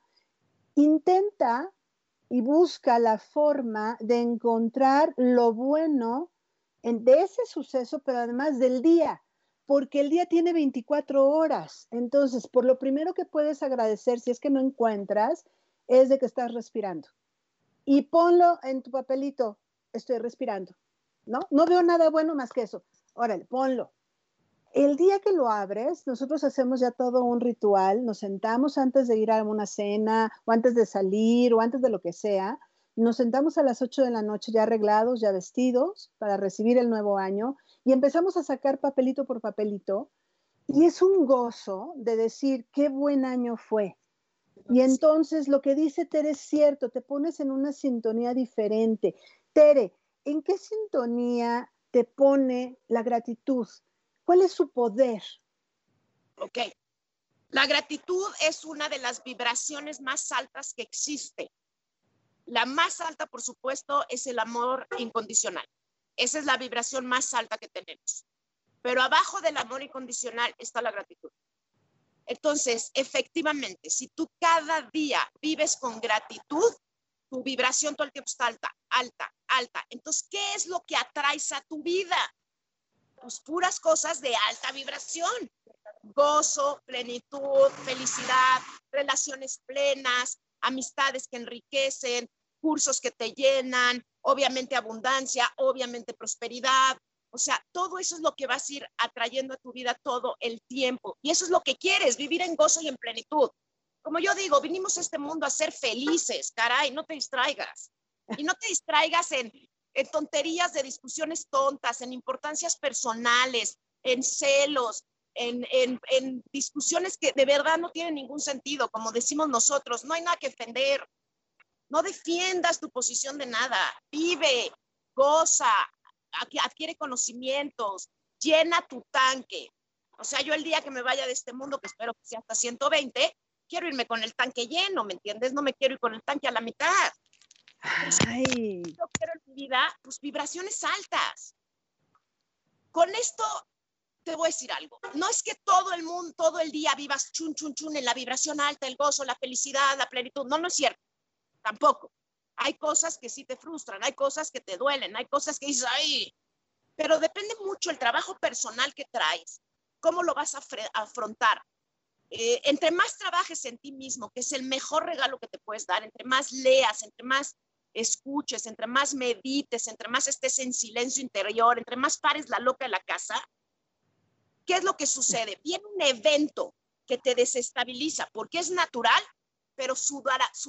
Intenta y busca la forma de encontrar lo bueno en, de ese suceso, pero además del día, porque el día tiene 24 horas. Entonces, por lo primero que puedes agradecer, si es que no encuentras, es de que estás respirando. Y ponlo en tu papelito, estoy respirando, ¿no? No veo nada bueno más que eso. Órale, ponlo. El día que lo abres, nosotros hacemos ya todo un ritual, nos sentamos antes de ir a una cena o antes de salir o antes de lo que sea, nos sentamos a las 8 de la noche ya arreglados, ya vestidos para recibir el nuevo año y empezamos a sacar papelito por papelito y es un gozo de decir qué buen año fue. Y entonces lo que dice Tere es cierto, te pones en una sintonía diferente. Tere, ¿en qué sintonía te pone la gratitud? ¿Cuál es su poder? Ok. La gratitud es una de las vibraciones más altas que existe. La más alta, por supuesto, es el amor incondicional. Esa es la vibración más alta que tenemos. Pero abajo del amor incondicional está la gratitud. Entonces, efectivamente, si tú cada día vives con gratitud, tu vibración todo el tiempo está alta, alta, alta. Entonces, ¿qué es lo que atraes a tu vida? Pues, puras cosas de alta vibración. Gozo, plenitud, felicidad, relaciones plenas, amistades que enriquecen, cursos que te llenan, obviamente abundancia, obviamente prosperidad. O sea, todo eso es lo que vas a ir atrayendo a tu vida todo el tiempo. Y eso es lo que quieres, vivir en gozo y en plenitud. Como yo digo, vinimos a este mundo a ser felices, caray, no te distraigas. Y no te distraigas en, en tonterías de discusiones tontas, en importancias personales, en celos, en, en, discusiones que de verdad no tienen ningún sentido, como decimos nosotros, no hay nada que defender. No defiendas tu posición de nada, vive, goza, adquiere conocimientos, llena tu tanque. O sea, yo el día que me vaya de este mundo, que espero que sea hasta 120, quiero irme con el tanque lleno, ¿me entiendes? No me quiero ir con el tanque a la mitad. Ay. Yo quiero en mi vida, pues vibraciones altas. Con esto te voy a decir algo. No es que todo el mundo, todo el día vivas chun, chun, chun en la vibración alta, el gozo, la felicidad, la plenitud. No, no es cierto. Tampoco. Hay cosas que sí te frustran, hay cosas que te duelen, hay cosas que dices, ay, pero depende mucho el trabajo personal que traes, cómo lo vas a afrontar. Eh, entre más trabajes en ti mismo, que es el mejor regalo que te puedes dar, entre más leas, entre más escuches, entre más medites, entre más estés en silencio interior, entre más pares la loca en la casa, ¿qué es lo que sucede? Viene un evento que te desestabiliza porque es natural, pero su,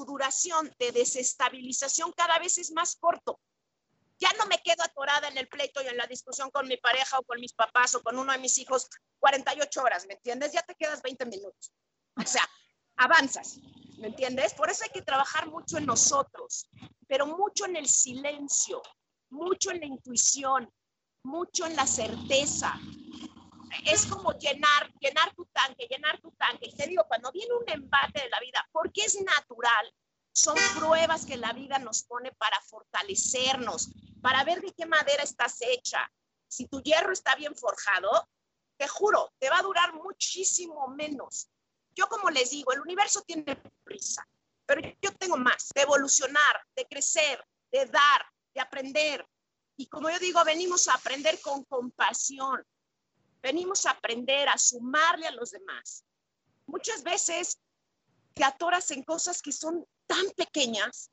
duración de desestabilización cada vez es más corto. Ya no me quedo atorada en el pleito y en la discusión con mi pareja o con mis papás o con uno de mis hijos 48 horas, ¿me entiendes? Ya te quedas 20 minutos. O sea, avanzas, ¿me entiendes? Por eso hay que trabajar mucho en nosotros, pero mucho en el silencio, mucho en la intuición, mucho en la certeza. Es como llenar, llenar tu tanque, llenar tu tanque. Y te digo, cuando viene un embate de la vida, porque es natural, son pruebas que la vida nos pone para fortalecernos, para ver de qué madera estás hecha. Si tu hierro está bien forjado, te juro, te va a durar muchísimo menos. Yo como les digo, el universo tiene prisa, pero yo tengo más, de evolucionar, de crecer, de dar, de aprender. Y como yo digo, venimos a aprender con compasión, venimos a aprender a sumarle a los demás. Muchas veces te atoras en cosas que son tan pequeñas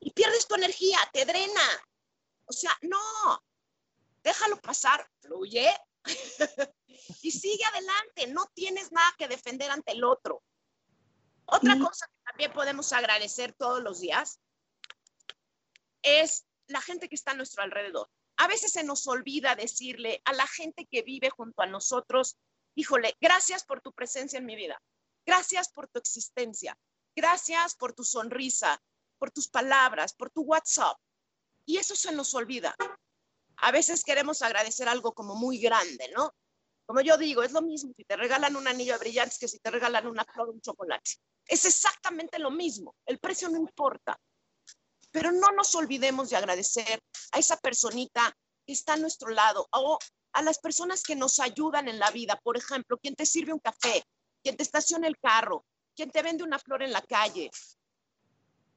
y pierdes tu energía, te drena. O sea, no, déjalo pasar, fluye <laughs> y sigue adelante, no tienes nada que defender ante el otro. Otra cosa que también podemos agradecer todos los días es la gente que está a nuestro alrededor. A veces se nos olvida decirle a la gente que vive junto a nosotros, híjole, gracias por tu presencia en mi vida, gracias por tu existencia, gracias por tu sonrisa, por tus palabras, por tu WhatsApp. Y eso se nos olvida. A veces queremos agradecer algo como muy grande, ¿no? Como yo digo, es lo mismo si te regalan un anillo de brillantes que si te regalan una flor o un chocolate. Es exactamente lo mismo. El precio no importa. Pero no nos olvidemos de agradecer a esa personita que está a nuestro lado o a las personas que nos ayudan en la vida. Por ejemplo, quien te sirve un café, quien te estaciona el carro, quien te vende una flor en la calle,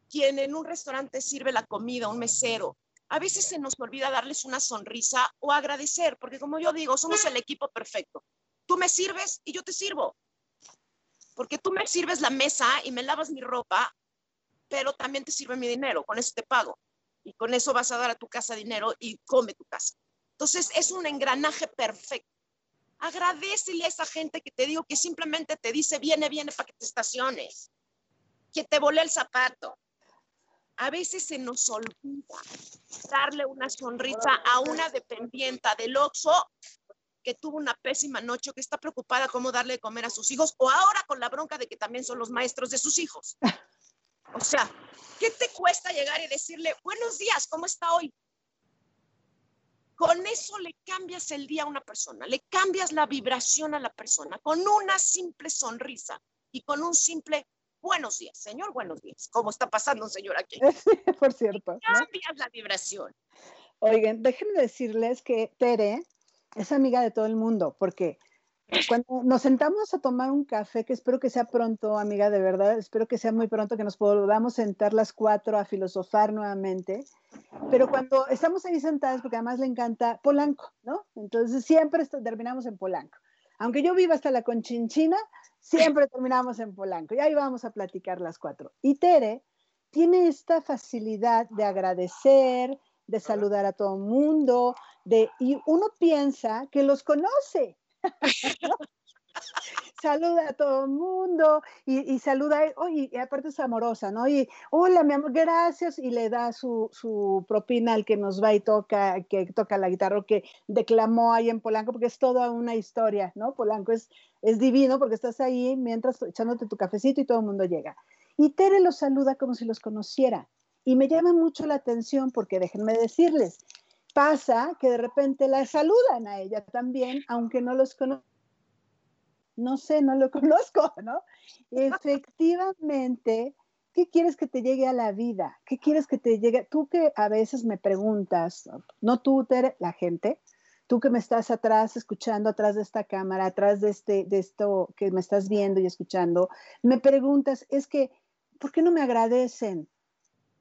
quien en un restaurante sirve la comida, un mesero. A veces se nos olvida darles una sonrisa o agradecer, porque como yo digo, somos el equipo perfecto. Tú me sirves y yo te sirvo porque tú me sirves la mesa y me lavas mi ropa, pero también te sirve mi dinero, con eso te pago. Y con eso vas a dar a tu casa dinero y come tu casa. Entonces es un engranaje perfecto. Agradecele a esa gente que te digo que simplemente te dice, viene, viene para que te estaciones, que te volé el zapato. A veces se nos olvida darle una sonrisa a una dependienta del Oxxo que tuvo una pésima noche, que está preocupada cómo darle de comer a sus hijos, o ahora con la bronca de que también son los maestros de sus hijos. <laughs> O sea, ¿qué te cuesta llegar y decirle, buenos días, ¿cómo está hoy? Con eso le cambias el día a una persona, le cambias la vibración a la persona, con una simple sonrisa y con un simple buenos días, señor, buenos días. ¿Cómo está pasando un señor aquí? <laughs> Por cierto. Cambias la vibración. Oigan, déjenme decirles que Tere es amiga de todo el mundo, porque cuando nos sentamos a tomar un café, que espero que sea pronto, amiga, de verdad, espero que sea muy pronto, que nos podamos sentar las cuatro a filosofar nuevamente, pero cuando estamos ahí sentadas, porque además le encanta Polanco, ¿no? Entonces siempre terminamos en Polanco. Aunque yo viva hasta la Conchinchina, siempre terminamos en Polanco. Y ahí vamos a platicar las cuatro. Y Tere tiene esta facilidad de agradecer, de saludar a todo el mundo, de, y uno piensa que los conoce. <laughs> saluda a todo el mundo y, saluda, oye, y aparte es amorosa, ¿no? Y hola, mi amor, gracias, y le da su, propina al que nos va y toca, que toca la guitarra, que declamó ahí en Polanco, porque es toda una historia, ¿no? Polanco es, divino porque estás ahí mientras echándote tu cafecito y todo el mundo llega. Y Tere los saluda como si los conociera. Y me llama mucho la atención porque déjenme decirles, pasa que de repente la saludan a ella también, aunque no los conozcan. No sé, no lo <laughs> conozco, ¿no? Efectivamente, ¿qué quieres que te llegue a la vida? ¿Qué quieres que te llegue? Tú que a veces me preguntas, no tú, la gente, tú que me estás atrás, escuchando atrás de esta cámara, atrás de, este, de esto que me estás viendo y escuchando, me preguntas, es que, ¿por qué no me agradecen?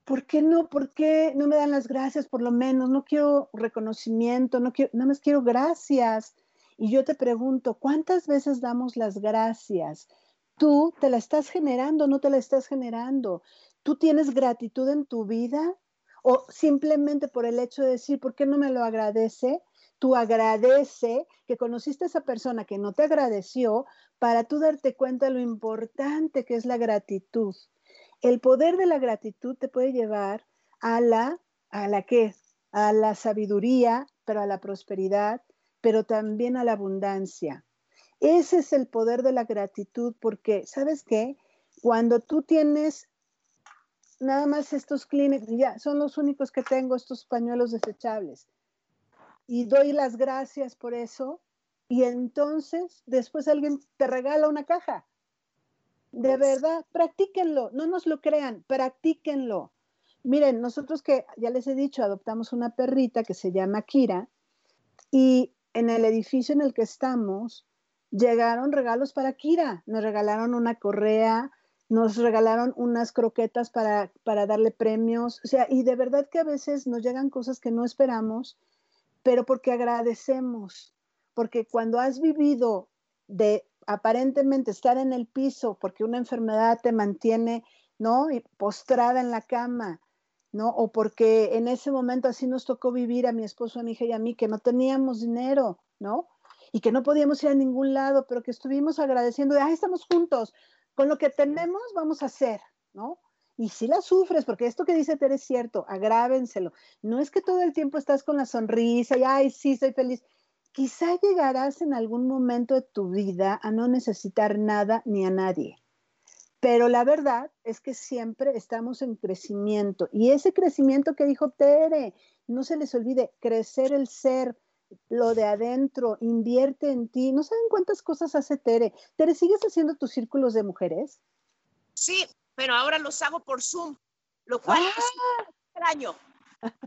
¿por qué no? ¿Por qué no me dan las gracias por lo menos? No quiero reconocimiento, no quiero, nada más quiero gracias. Y yo te pregunto, ¿cuántas veces damos las gracias? ¿Tú te la estás generando no te la estás generando? ¿Tú tienes gratitud en tu vida? ¿O simplemente por el hecho de decir, ¿por qué no me lo agradece? Tú agradece que conociste a esa persona que no te agradeció para tú darte cuenta de lo importante que es la gratitud el poder de la gratitud te puede llevar a la, a la qué? A la sabiduría, pero a la prosperidad, pero también a la abundancia. Ese es el poder de la gratitud, porque, ¿sabes qué? Cuando tú tienes nada más estos Kleenex, ya, son los únicos que tengo, estos pañuelos desechables. Y doy las gracias por eso. Y entonces después alguien te regala una caja. De verdad, practíquenlo, no nos lo crean, practíquenlo. Miren, nosotros que ya les he dicho, adoptamos una perrita que se llama Kira y en el edificio en el que estamos llegaron regalos para Kira. Nos regalaron una correa, nos regalaron unas croquetas para, para darle premios, o sea, y de verdad que a veces nos llegan cosas que no esperamos, pero porque agradecemos, porque cuando has vivido de aparentemente estar en el piso porque una enfermedad te mantiene, ¿no? Y postrada en la cama, ¿no? O porque en ese momento así nos tocó vivir a mi esposo, a mi hija y a mí, que no teníamos dinero, ¿no? Y que no podíamos ir a ningún lado, pero que estuvimos agradeciendo de, ah, estamos juntos, con lo que tenemos vamos a hacer, ¿no? Y si la sufres, porque esto que dice Tere es cierto, agrávenselo. No es que todo el tiempo estás con la sonrisa y, ay, sí, soy feliz. Quizá llegarás en algún momento de tu vida a no necesitar nada ni a nadie. Pero la verdad es que siempre estamos en crecimiento. Y ese crecimiento que dijo Tere, no se les olvide, crecer el ser, lo de adentro, invierte en ti. ¿No saben cuántas cosas hace Tere? Tere, ¿sigues haciendo tus círculos de mujeres? Sí, pero ahora los hago por Zoom, lo cual es ¡Ah! extraño.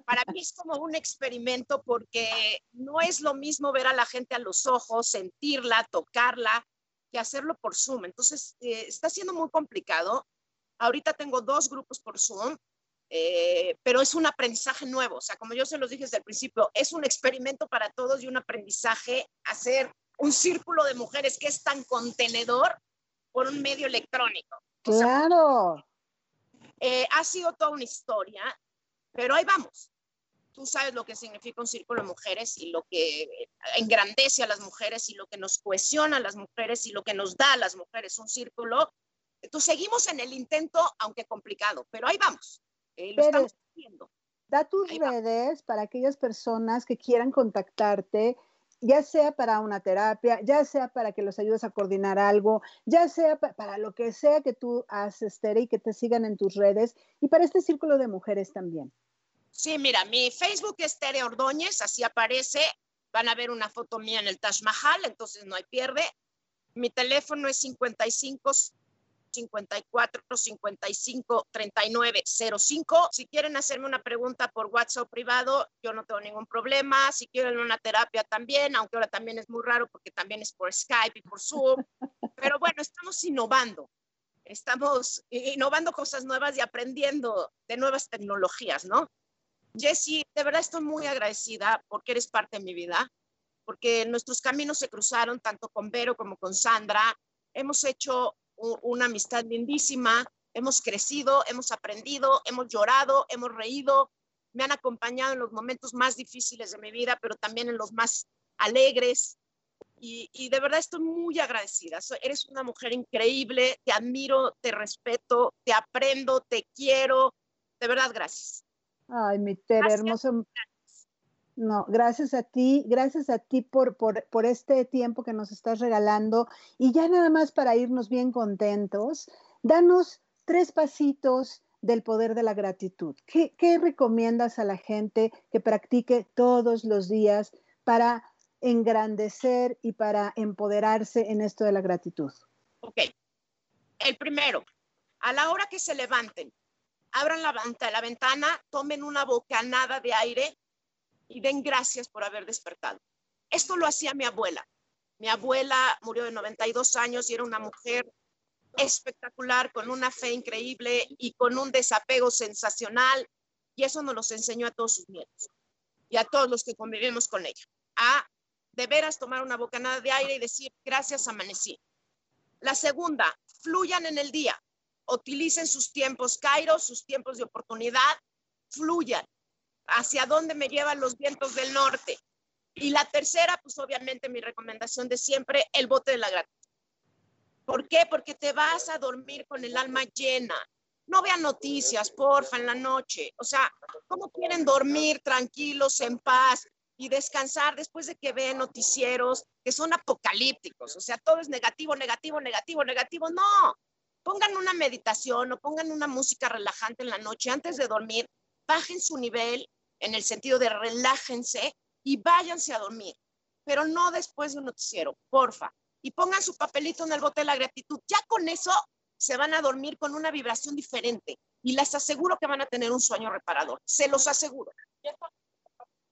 Para mí es como un experimento porque no es lo mismo ver a la gente a los ojos, sentirla, tocarla, que hacerlo por Zoom. Entonces, eh, está siendo muy complicado. Ahorita tengo dos grupos por Zoom eh, pero es un aprendizaje nuevo. O sea, como yo se los dije desde el principio, es un experimento para todos y un aprendizaje hacer un círculo de mujeres que es tan contenedor por un medio electrónico. Claro. Eh, ha sido toda una historia, pero ahí vamos. Tú sabes lo que significa un círculo de mujeres y lo que engrandece a las mujeres y lo que nos cohesiona a las mujeres y lo que nos da a las mujeres un círculo. Entonces seguimos en el intento, aunque complicado, pero ahí vamos. Eh, da tus redes para aquellas personas que quieran contactarte, ya sea para una terapia, ya sea para que los ayudes a coordinar algo, ya sea para lo que sea que tú haces, Tere, y que te sigan en tus redes, y para este círculo de mujeres también. Sí, mira, mi Facebook es Tere Ordóñez, así aparece. Van a ver una foto mía en el Taj Mahal, entonces no hay pierde. Mi teléfono es 55 54 55 39 05. Si quieren hacerme una pregunta por WhatsApp privado, yo no tengo ningún problema. Si quieren una terapia también, aunque ahora también es muy raro porque también es por Skype y por Zoom. Pero bueno, estamos innovando. Estamos innovando cosas nuevas y aprendiendo de nuevas tecnologías, ¿no? Jessie, de verdad estoy muy agradecida porque eres parte de mi vida, porque nuestros caminos se cruzaron tanto con Vero como con Sandra. Hemos hecho una amistad lindísima, hemos crecido, hemos aprendido, hemos llorado, hemos reído, me han acompañado en los momentos más difíciles de mi vida, pero también en los más alegres. Y, de verdad estoy muy agradecida. eres una mujer increíble, te admiro, te respeto, te aprendo, te quiero. De verdad, gracias. Ay, mi Tere, hermoso. No, gracias a ti, gracias a ti por, por, este tiempo que nos estás regalando. Y ya nada más para irnos bien contentos, danos tres pasitos del poder de la gratitud. ¿Qué, ¿Qué, recomiendas a la gente que practique todos los días para engrandecer y para empoderarse en esto de la gratitud? Ok. El primero, a la hora que se levanten, abran la, ventana, tomen una bocanada de aire y den gracias por haber despertado. Esto lo hacía mi abuela. Mi abuela murió de 92 años y era una mujer espectacular, con una fe increíble y con un desapego sensacional. Y eso nos los enseñó a todos sus nietos y a todos los que convivimos con ella. A de veras tomar una bocanada de aire y decir gracias, amanecí. La segunda, fluyan en el día. Utilicen sus tiempos Cairo, sus tiempos de oportunidad, fluyan hacia dónde me llevan los vientos del norte. Y la tercera, pues obviamente mi recomendación de siempre, el bote de la gratitud. ¿Por qué? Porque te vas a dormir con el alma llena. No vean noticias, porfa, en la noche. O sea, ¿cómo quieren dormir tranquilos, en paz? y descansar después de que ven noticieros que son apocalípticos, o sea, todo es negativo, negativo, negativo, negativo. No, pongan una meditación o pongan una música relajante en la noche antes de dormir, bajen su nivel en el sentido de relájense y váyanse a dormir, pero no después de un noticiero, porfa. Y pongan su papelito en el bote de la gratitud. Ya con eso se van a dormir con una vibración diferente y les aseguro que van a tener un sueño reparador, se los aseguro.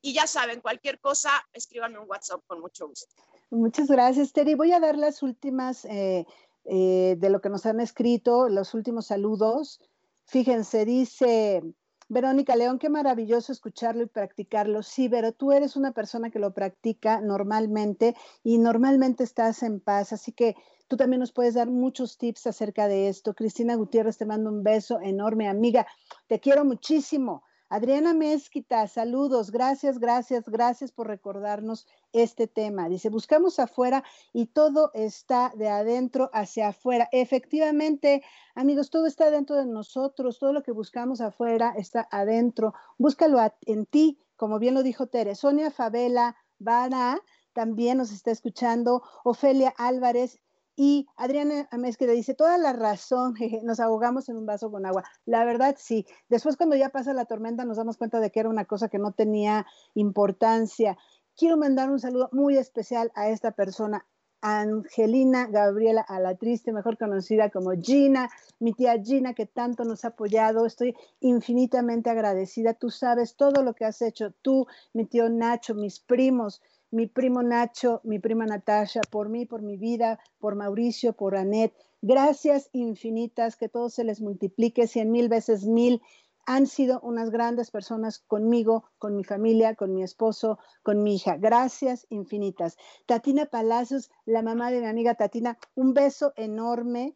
Y ya saben, cualquier cosa, escríbanme un WhatsApp con mucho gusto. Muchas gracias, Terry. Voy a dar las últimas eh, eh, de lo que nos han escrito, los últimos saludos. Fíjense, dice Verónica León, qué maravilloso escucharlo y practicarlo. Sí, pero tú eres una persona que lo practica normalmente y normalmente estás en paz, así que tú también nos puedes dar muchos tips acerca de esto. Cristina Gutiérrez, te mando un beso enorme, amiga. Te quiero muchísimo. Adriana Mezquita, saludos, gracias, gracias, gracias por recordarnos este tema. Dice, buscamos afuera y todo está de adentro hacia afuera. Efectivamente, amigos, todo está dentro de nosotros, todo lo que buscamos afuera está adentro. Búscalo en ti, como bien lo dijo Tere. Sonia Favela Vara también nos está escuchando. Ofelia Álvarez, y Adriana le dice, toda la razón, nos ahogamos en un vaso con agua. La verdad, sí. Después cuando ya pasa la tormenta nos damos cuenta de que era una cosa que no tenía importancia. Quiero mandar un saludo muy especial a esta persona, Angelina Gabriela Alatriste, mejor conocida como Gina, mi tía Gina, que tanto nos ha apoyado. Estoy infinitamente agradecida. Tú sabes todo lo que has hecho, tú, mi tío Nacho, mis primos, mi primo Nacho, mi prima Natasha, por mí, por mi vida, por Mauricio, por Anet. Gracias infinitas, que todo se les multiplique cien mil veces mil. Han sido unas grandes personas conmigo, con mi familia, con mi esposo, con mi hija. Gracias infinitas. Tatina Palacios, la mamá de mi amiga Tatina, un beso enorme.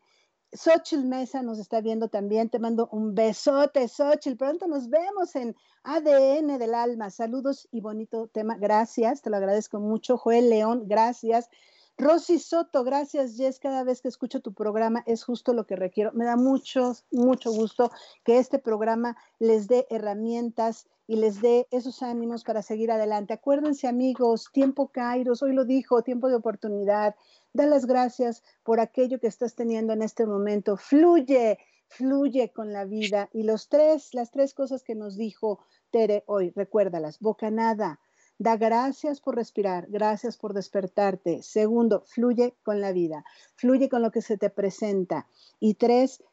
Xochitl Mesa nos está viendo también. Te mando un besote, Xochitl. Pronto nos vemos en ADN del alma. Saludos y bonito tema. Gracias, te lo agradezco mucho. Joel León, gracias. Rosy Soto, gracias, Jess. Cada vez que escucho tu programa es justo lo que requiero. Me da mucho, mucho gusto que este programa les dé herramientas y les dé esos ánimos para seguir adelante. Acuérdense, amigos, tiempo Kairos, hoy lo dijo, tiempo de oportunidad. Da las gracias por aquello que estás teniendo en este momento. Fluye, fluye con la vida. Y los tres, las tres cosas que nos dijo Tere hoy, recuérdalas. Bocanada, da gracias por respirar, gracias por despertarte. Segundo, fluye con la vida, fluye con lo que se te presenta. Y tres,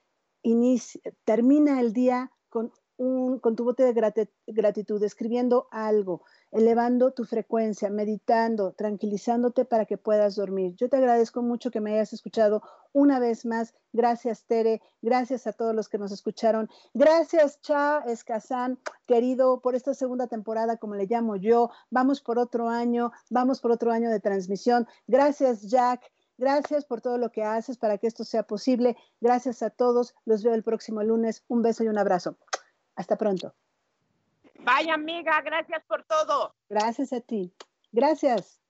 termina el día con con tu bote de gratitud, escribiendo algo, elevando tu frecuencia, meditando, tranquilizándote para que puedas dormir. Yo te agradezco mucho que me hayas escuchado una vez más. Gracias, Tere. Gracias a todos los que nos escucharon. Gracias, Cha Escazán, querido, por esta segunda temporada, como le llamo yo. Vamos por otro año, vamos por otro año de transmisión. Gracias, Jack. Gracias por todo lo que haces para que esto sea posible. Gracias a todos. Los veo el próximo lunes. Un beso y un abrazo. Hasta pronto. Vaya amiga, gracias por todo. Gracias a ti. Gracias.